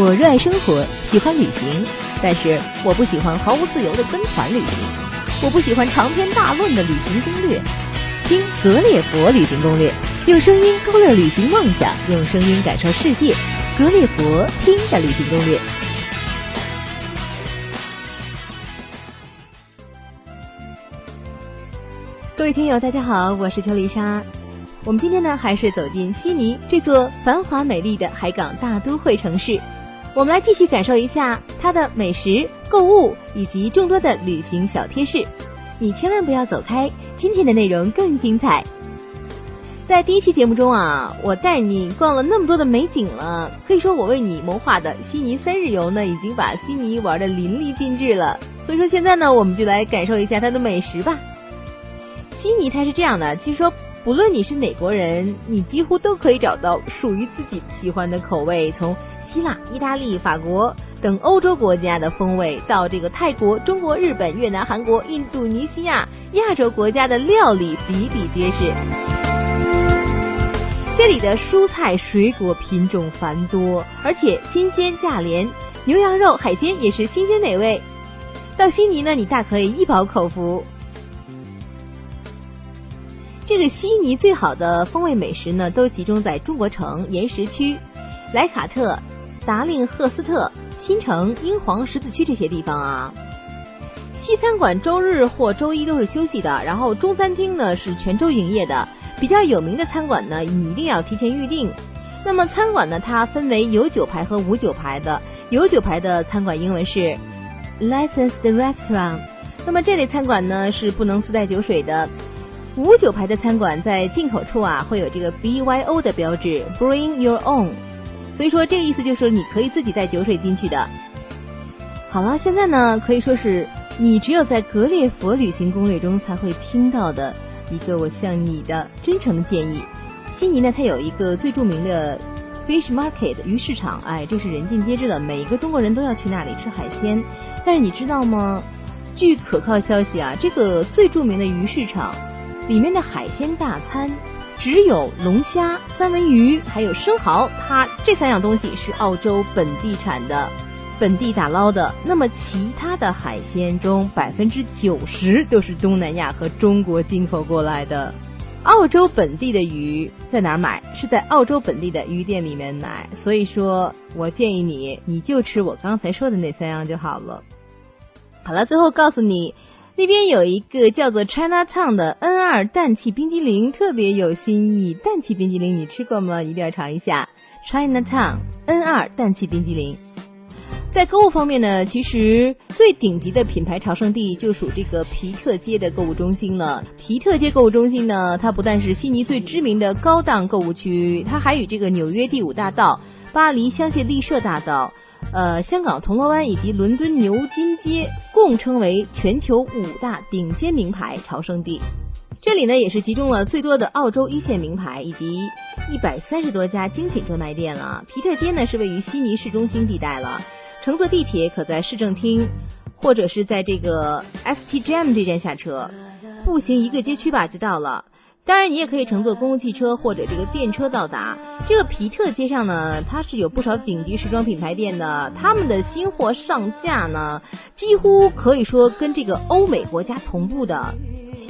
我热爱生活，喜欢旅行，但是我不喜欢毫无自由的跟团旅行。我不喜欢长篇大论的旅行攻略。听格列佛旅行攻略，用声音勾勒旅行梦想，用声音感受世界。格列佛听的旅行攻略。各位听友，大家好，我是邱丽莎。我们今天呢，还是走进悉尼这座繁华美丽的海港大都会城市。我们来继续感受一下它的美食、购物以及众多的旅行小贴士。你千万不要走开，今天的内容更精彩。在第一期节目中啊，我带你逛了那么多的美景了，可以说我为你谋划的悉尼三日游呢，已经把悉尼玩的淋漓尽致了。所以说现在呢，我们就来感受一下它的美食吧。悉尼它是这样的，其实说不论你是哪国人，你几乎都可以找到属于自己喜欢的口味。从希腊、意大利、法国等欧洲国家的风味，到这个泰国、中国、日本、越南、韩国、印度尼西亚亚洲国家的料理比比皆是。这里的蔬菜水果品种繁多，而且新鲜价廉，牛羊肉、海鲜也是新鲜美味。到悉尼呢，你大可以一饱口福。这个悉尼最好的风味美食呢，都集中在中国城岩石区、莱卡特、达令赫斯特、新城、英皇十字区这些地方啊。西餐馆周日或周一都是休息的，然后中餐厅呢是全周营业的。比较有名的餐馆呢，你一定要提前预定。那么餐馆呢，它分为有酒牌和无酒牌的。有酒牌的餐馆英文是 licensed restaurant，那么这类餐馆呢是不能自带酒水的。无酒牌的餐馆在进口处啊会有这个 BYO 的标志，Bring Your Own，所以说这个意思就是说你可以自己带酒水进去的。好了，现在呢可以说是你只有在格列佛旅行攻略中才会听到的一个我向你的真诚的建议。悉尼呢它有一个最著名的 Fish Market 鱼市场，哎，这是人尽皆知的，每一个中国人都要去那里吃海鲜。但是你知道吗？据可靠消息啊，这个最著名的鱼市场。里面的海鲜大餐只有龙虾、三文鱼还有生蚝，它这三样东西是澳洲本地产的、本地打捞的。那么其他的海鲜中，百分之九十都是东南亚和中国进口过来的。澳洲本地的鱼在哪儿买？是在澳洲本地的鱼店里面买。所以说我建议你，你就吃我刚才说的那三样就好了。好了，最后告诉你。那边有一个叫做 China Town 的 N 二氮气冰激凌，特别有新意。氮气冰激凌你吃过吗？一定要尝一下 China Town N 二氮气冰激凌。在购物方面呢，其实最顶级的品牌朝圣地就属这个皮特街的购物中心了。皮特街购物中心呢，它不但是悉尼最知名的高档购物区，它还与这个纽约第五大道、巴黎香榭丽舍大道。呃，香港铜锣湾以及伦敦牛津街共称为全球五大顶尖名牌朝圣地。这里呢，也是集中了最多的澳洲一线名牌以及一百三十多家精品专卖店了。皮特街呢，是位于悉尼市中心地带了，乘坐地铁可在市政厅或者是在这个 stjm 这站下车，步行一个街区吧就到了。当然，你也可以乘坐公共汽车或者这个电车到达这个皮特街上呢。它是有不少顶级时装品牌店的，他们的新货上架呢，几乎可以说跟这个欧美国家同步的。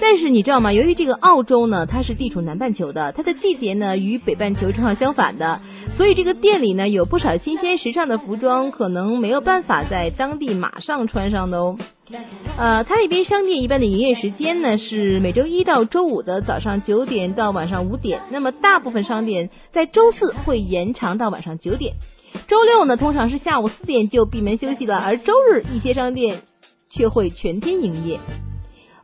但是你知道吗？由于这个澳洲呢，它是地处南半球的，它的季节呢与北半球正好相反的，所以这个店里呢有不少新鲜时尚的服装，可能没有办法在当地马上穿上的哦。呃，它那边商店一般的营业时间呢是每周一到周五的早上九点到晚上五点，那么大部分商店在周四会延长到晚上九点，周六呢通常是下午四点就闭门休息了，而周日一些商店却会全天营业。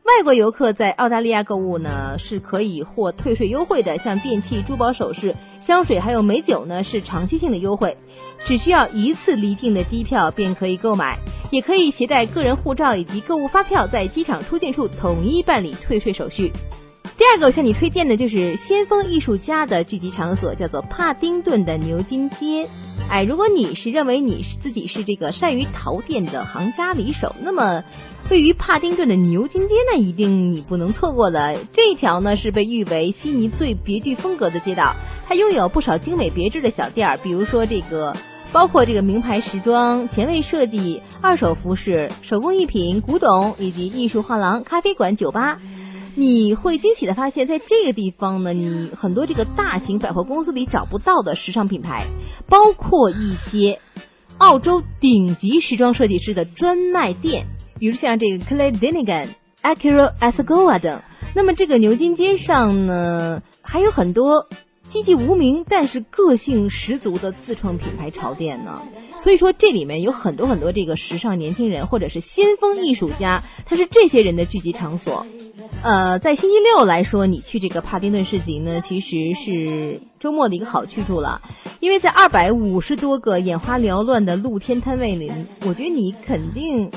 外国游客在澳大利亚购物呢是可以获退税优惠的，像电器、珠宝首饰、香水还有美酒呢是长期性的优惠，只需要一次离境的机票便可以购买。也可以携带个人护照以及购物发票，在机场出境处统一办理退税手续。第二个我向你推荐的就是先锋艺术家的聚集场所，叫做帕丁顿的牛津街。哎，如果你是认为你是自己是这个善于淘店的行家里手，那么位于帕丁顿的牛津街呢，一定你不能错过的。这一条呢是被誉为悉尼最别具风格的街道，它拥有不少精美别致的小店儿，比如说这个。包括这个名牌时装、前卫设计、二手服饰、手工艺品、古董以及艺术画廊、咖啡馆、酒吧。你会惊喜的发现，在这个地方呢，你很多这个大型百货公司里找不到的时尚品牌，包括一些澳洲顶级时装设计师的专卖店，比如像这个 Clay Dinigan、Acura Asgoa 等。那么这个牛津街上呢，还有很多。籍籍无名，但是个性十足的自创品牌潮店呢。所以说，这里面有很多很多这个时尚年轻人，或者是先锋艺术家，他是这些人的聚集场所。呃，在星期六来说，你去这个帕丁顿市集呢，其实是周末的一个好去处了。因为在二百五十多个眼花缭乱的露天摊位里，我觉得你肯定。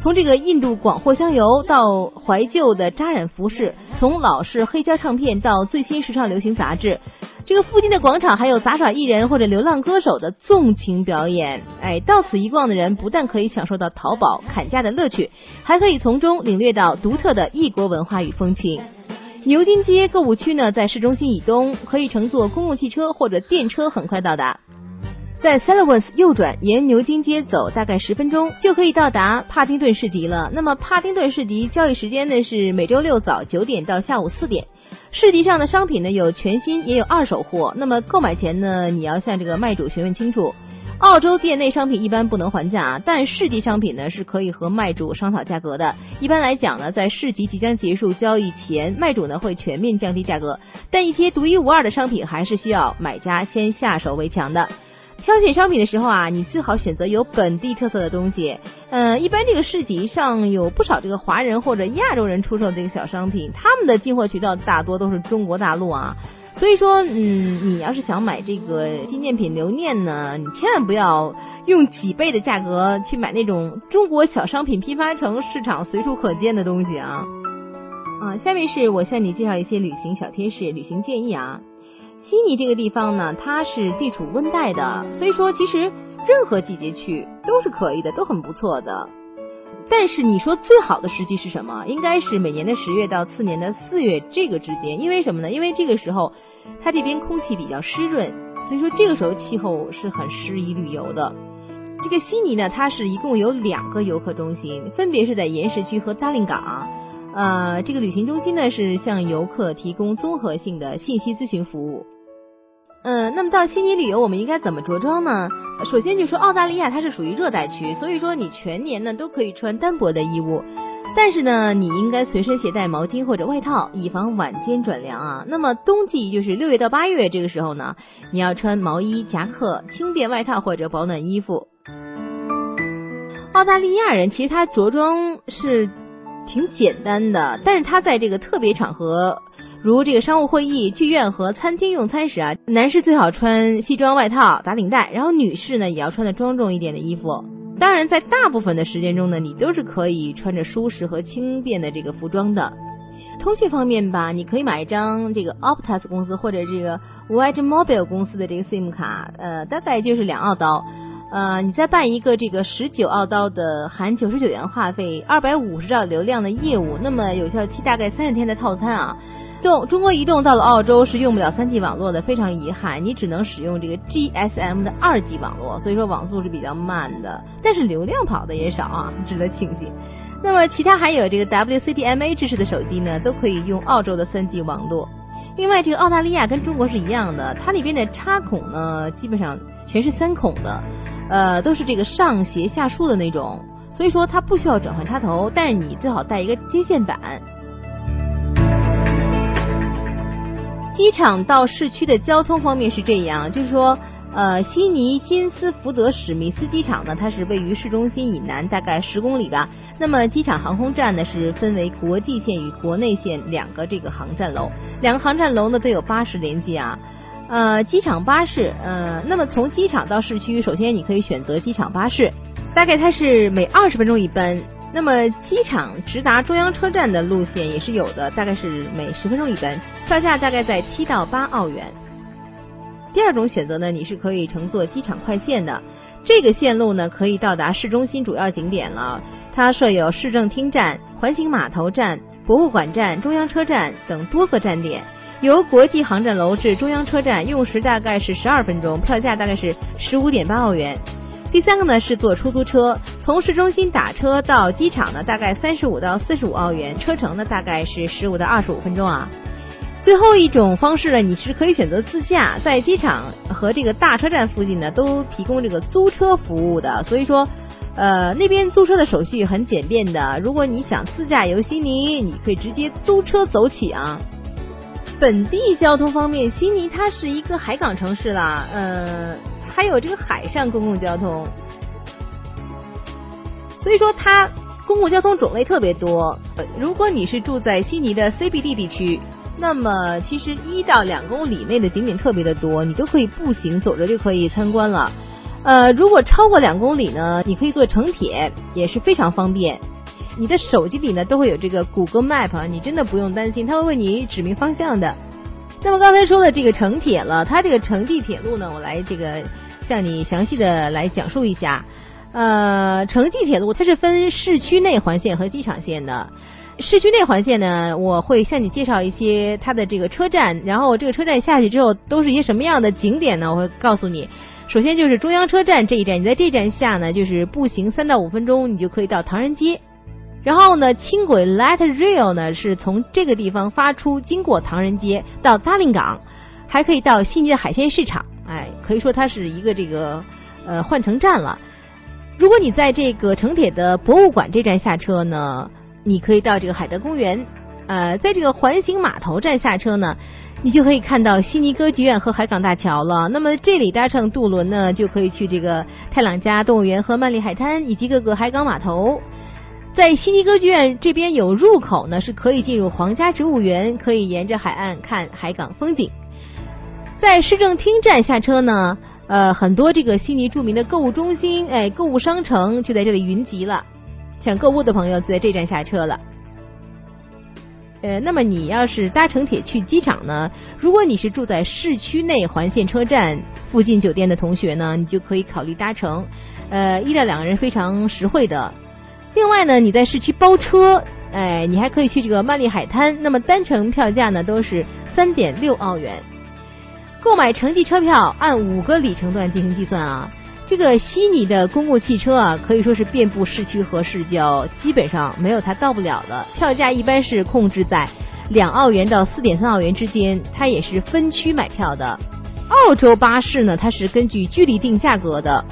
从这个印度广藿香油到怀旧的扎染服饰，从老式黑胶唱片到最新时尚流行杂志，这个附近的广场还有杂耍艺人或者流浪歌手的纵情表演。哎，到此一逛的人不但可以享受到淘宝砍价的乐趣，还可以从中领略到独特的异国文化与风情。牛津街购物区呢，在市中心以东，可以乘坐公共汽车或者电车很快到达。在 s u l l i v a n s 右转，沿牛津街走，大概十分钟就可以到达帕丁顿市集了。那么帕丁顿市集交易时间呢是每周六早九点到下午四点。市集上的商品呢有全新也有二手货。那么购买前呢，你要向这个卖主询问清楚。澳洲店内商品一般不能还价，但市集商品呢是可以和卖主商讨价格的。一般来讲呢，在市集即将结束交易前，卖主呢会全面降低价格，但一些独一无二的商品还是需要买家先下手为强的。挑选商品的时候啊，你最好选择有本地特色的东西。嗯，一般这个市集上有不少这个华人或者亚洲人出售这个小商品，他们的进货渠道大多都是中国大陆啊。所以说，嗯，你要是想买这个纪念品留念呢，你千万不要用几倍的价格去买那种中国小商品批发城市场随处可见的东西啊。啊，下面是我向你介绍一些旅行小贴士、旅行建议啊。悉尼这个地方呢，它是地处温带的，所以说其实任何季节去都是可以的，都很不错的。但是你说最好的时机是什么？应该是每年的十月到次年的四月这个之间，因为什么呢？因为这个时候它这边空气比较湿润，所以说这个时候气候是很适宜旅游的。这个悉尼呢，它是一共有两个游客中心，分别是在岩石区和达令港。呃，这个旅行中心呢是向游客提供综合性的信息咨询服务。嗯，那么到悉尼旅游，我们应该怎么着装呢？首先就说澳大利亚它是属于热带区，所以说你全年呢都可以穿单薄的衣物，但是呢你应该随身携带毛巾或者外套，以防晚间转凉啊。那么冬季就是六月到八月这个时候呢，你要穿毛衣、夹克、轻便外套或者保暖衣服。澳大利亚人其实他着装是挺简单的，但是他在这个特别场合。如这个商务会议、剧院和餐厅用餐时啊，男士最好穿西装外套、打领带，然后女士呢也要穿的庄重一点的衣服。当然，在大部分的时间中呢，你都是可以穿着舒适和轻便的这个服装的。通讯方面吧，你可以买一张这个 Optus 公司或者这个 White Mobile 公司的这个 SIM 卡，呃，大概就是两澳刀。呃，你再办一个这个十九澳刀的含九十九元话费、二百五十兆流量的业务，那么有效期大概三十天的套餐啊。动中国移动到了澳洲是用不了三 G 网络的，非常遗憾，你只能使用这个 GSM 的二 G 网络，所以说网速是比较慢的，但是流量跑的也少啊，值得庆幸。那么其他还有这个 WCDMA 支持的手机呢，都可以用澳洲的三 G 网络。另外，这个澳大利亚跟中国是一样的，它里边的插孔呢，基本上全是三孔的，呃，都是这个上斜下竖的那种，所以说它不需要转换插头，但是你最好带一个接线板。机场到市区的交通方面是这样，就是说，呃，悉尼金斯福德史密斯机场呢，它是位于市中心以南大概十公里吧。那么机场航空站呢是分为国际线与国内线两个这个航站楼，两个航站楼呢都有巴士连接啊。呃，机场巴士，呃，那么从机场到市区，首先你可以选择机场巴士，大概它是每二十分钟一班。那么机场直达中央车站的路线也是有的，大概是每十分钟一班，票价大概在七到八澳元。第二种选择呢，你是可以乘坐机场快线的，这个线路呢可以到达市中心主要景点了。它设有市政厅站、环形码头站、博物馆站、中央车站等多个站点。由国际航站楼至中央车站用时大概是十二分钟，票价大概是十五点八澳元。第三个呢是坐出租车，从市中心打车到机场呢大概三十五到四十五澳元，车程呢大概是十五到二十五分钟啊。最后一种方式呢，你是可以选择自驾，在机场和这个大车站附近呢都提供这个租车服务的，所以说，呃那边租车的手续很简便的。如果你想自驾游悉尼，你可以直接租车走起啊。本地交通方面，悉尼它是一个海港城市啦，呃。还有这个海上公共交通，所以说它公共交通种类特别多。如果你是住在悉尼的 CBD 地区，那么其实一到两公里内的景点特别的多，你都可以步行走着就可以参观了。呃，如果超过两公里呢，你可以坐城铁，也是非常方便。你的手机里呢都会有这个谷歌 Map，你真的不用担心，它会为你指明方向的。那么刚才说的这个城铁了，它这个城际铁路呢，我来这个。向你详细的来讲述一下，呃，城际铁路它是分市区内环线和机场线的。市区内环线呢，我会向你介绍一些它的这个车站，然后这个车站下去之后都是一些什么样的景点呢？我会告诉你。首先就是中央车站这一站，你在这站下呢，就是步行三到五分钟，你就可以到唐人街。然后呢，轻轨 Light Rail 呢是从这个地方发出，经过唐人街到达令港，还可以到悉尼的海鲜市场。可以说它是一个这个呃换乘站了。如果你在这个城铁的博物馆这站下车呢，你可以到这个海德公园。呃，在这个环形码头站下车呢，你就可以看到悉尼歌剧院和海港大桥了。那么这里搭乘渡轮呢，就可以去这个泰朗加动物园和曼丽海滩以及各个海港码头。在悉尼歌剧院这边有入口呢，是可以进入皇家植物园，可以沿着海岸看海港风景。在市政厅站下车呢，呃，很多这个悉尼著名的购物中心，哎，购物商城就在这里云集了。想购物的朋友就在这站下车了。呃，那么你要是搭城铁去机场呢？如果你是住在市区内环线车站附近酒店的同学呢，你就可以考虑搭乘，呃，一到两个人非常实惠的。另外呢，你在市区包车，哎，你还可以去这个曼丽海滩，那么单程票价呢都是三点六澳元。购买城际车票按五个里程段进行计算啊，这个悉尼的公共汽车啊可以说是遍布市区和市郊，基本上没有它到不了的。票价一般是控制在两澳元到四点三澳元之间，它也是分区买票的。澳洲巴士呢，它是根据距离定价格的。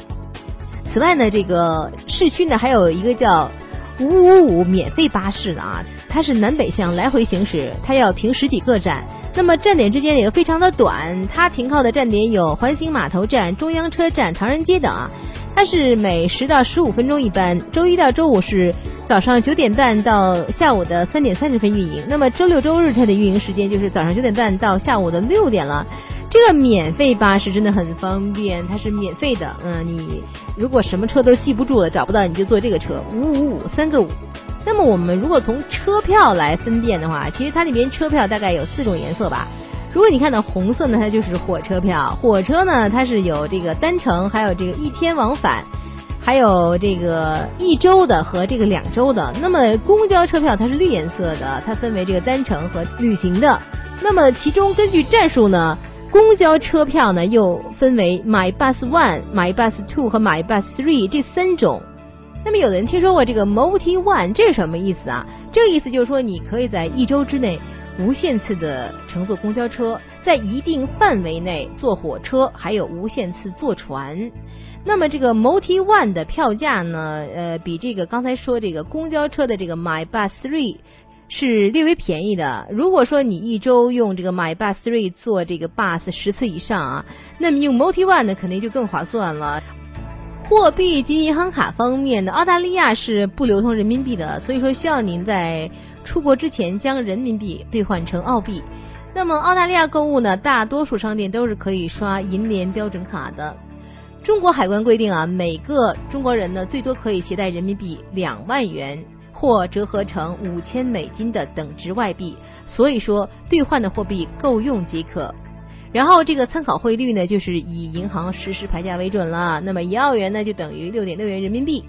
此外呢，这个市区呢还有一个叫五五五免费巴士的啊，它是南北向来回行驶，它要停十几个站。那么站点之间也非常的短，它停靠的站点有环形码头站、中央车站、唐人街等啊。它是每十到十五分钟一班，周一到周五是早上九点半到下午的三点三十分运营。那么周六周日它的运营时间就是早上九点半到下午的六点了。这个免费巴士真的很方便，它是免费的。嗯，你如果什么车都记不住了，找不到你就坐这个车，五五五三个五。那么我们如果从车票来分辨的话，其实它里面车票大概有四种颜色吧。如果你看到红色呢，它就是火车票。火车呢，它是有这个单程，还有这个一天往返，还有这个一周的和这个两周的。那么公交车票它是绿颜色的，它分为这个单程和旅行的。那么其中根据站数呢，公交车票呢又分为 My Bus One、My Bus Two 和 My Bus Three 这三种。那么有的人听说过这个 Multi One，这是什么意思啊？这个意思就是说，你可以在一周之内无限次的乘坐公交车，在一定范围内坐火车，还有无限次坐船。那么这个 Multi One 的票价呢，呃，比这个刚才说这个公交车的这个 My Bus Three 是略微便宜的。如果说你一周用这个 My Bus Three 坐这个 bus 十次以上啊，那么用 Multi One 呢，肯定就更划算了。货币及银行卡方面呢，澳大利亚是不流通人民币的，所以说需要您在出国之前将人民币兑换成澳币。那么澳大利亚购物呢，大多数商店都是可以刷银联标准卡的。中国海关规定啊，每个中国人呢最多可以携带人民币两万元或折合成五千美金的等值外币，所以说兑换的货币够用即可。然后这个参考汇率呢，就是以银行实时牌价为准了。那么一澳元呢，就等于六点六元人民币。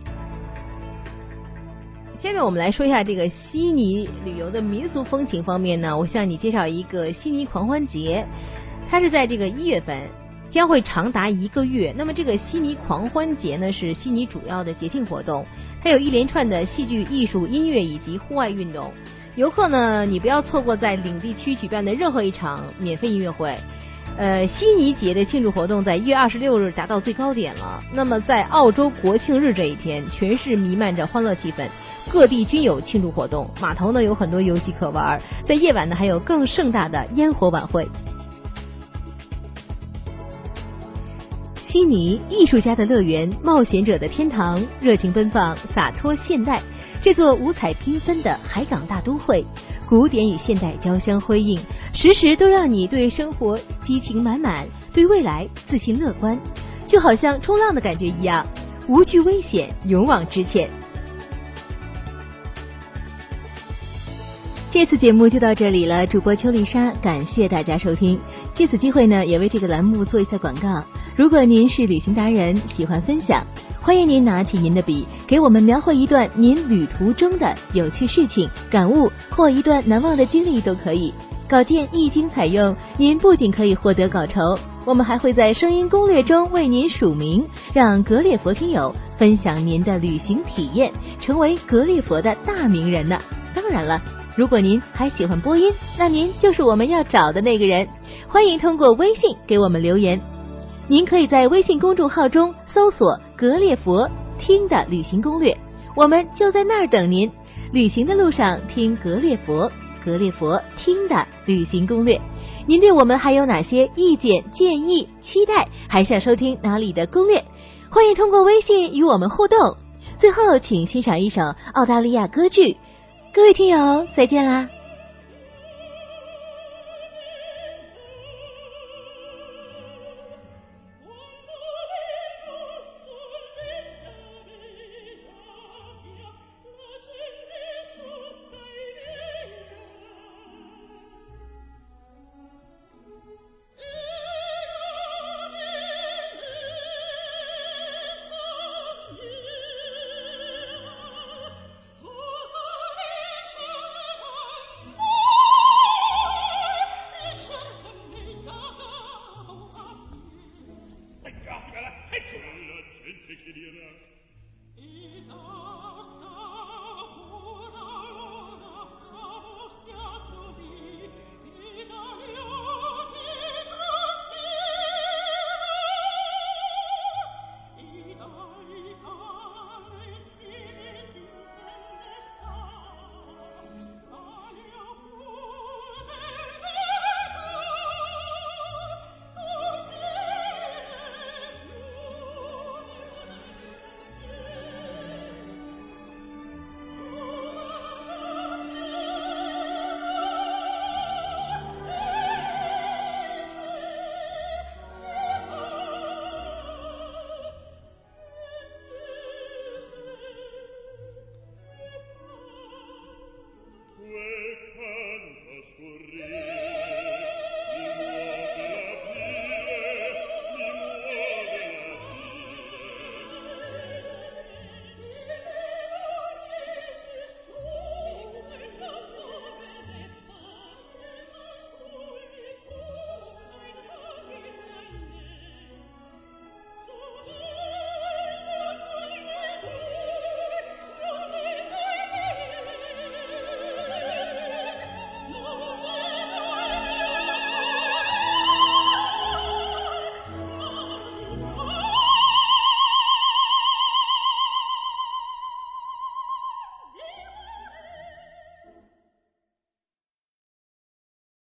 下面我们来说一下这个悉尼旅游的民俗风情方面呢，我向你介绍一个悉尼狂欢节，它是在这个一月份，将会长达一个月。那么这个悉尼狂欢节呢，是悉尼主要的节庆活动，它有一连串的戏剧、艺术、音乐以及户外运动。游客呢，你不要错过在领地区举办的任何一场免费音乐会。呃，悉尼节的庆祝活动在一月二十六日达到最高点了。那么在澳洲国庆日这一天，全市弥漫着欢乐气氛，各地均有庆祝活动。码头呢有很多游戏可玩，在夜晚呢还有更盛大的烟火晚会。悉尼，艺术家的乐园，冒险者的天堂，热情奔放，洒脱现代。这座五彩缤纷的海港大都会，古典与现代交相辉映，时时都让你对生活激情满满，对未来自信乐观，就好像冲浪的感觉一样，无惧危险，勇往直前。这次节目就到这里了，主播邱丽莎，感谢大家收听。借此机会呢，也为这个栏目做一下广告。如果您是旅行达人，喜欢分享。欢迎您拿起您的笔，给我们描绘一段您旅途中的有趣事情、感悟或一段难忘的经历都可以。稿件一经采用，您不仅可以获得稿酬，我们还会在声音攻略中为您署名，让格列佛听友分享您的旅行体验，成为格列佛的大名人呢。当然了，如果您还喜欢播音，那您就是我们要找的那个人。欢迎通过微信给我们留言。您可以在微信公众号中搜索“格列佛听的旅行攻略”，我们就在那儿等您。旅行的路上听格列佛，格列佛听的旅行攻略。您对我们还有哪些意见、建议、期待？还想收听哪里的攻略？欢迎通过微信与我们互动。最后，请欣赏一首澳大利亚歌剧。各位听友，再见啦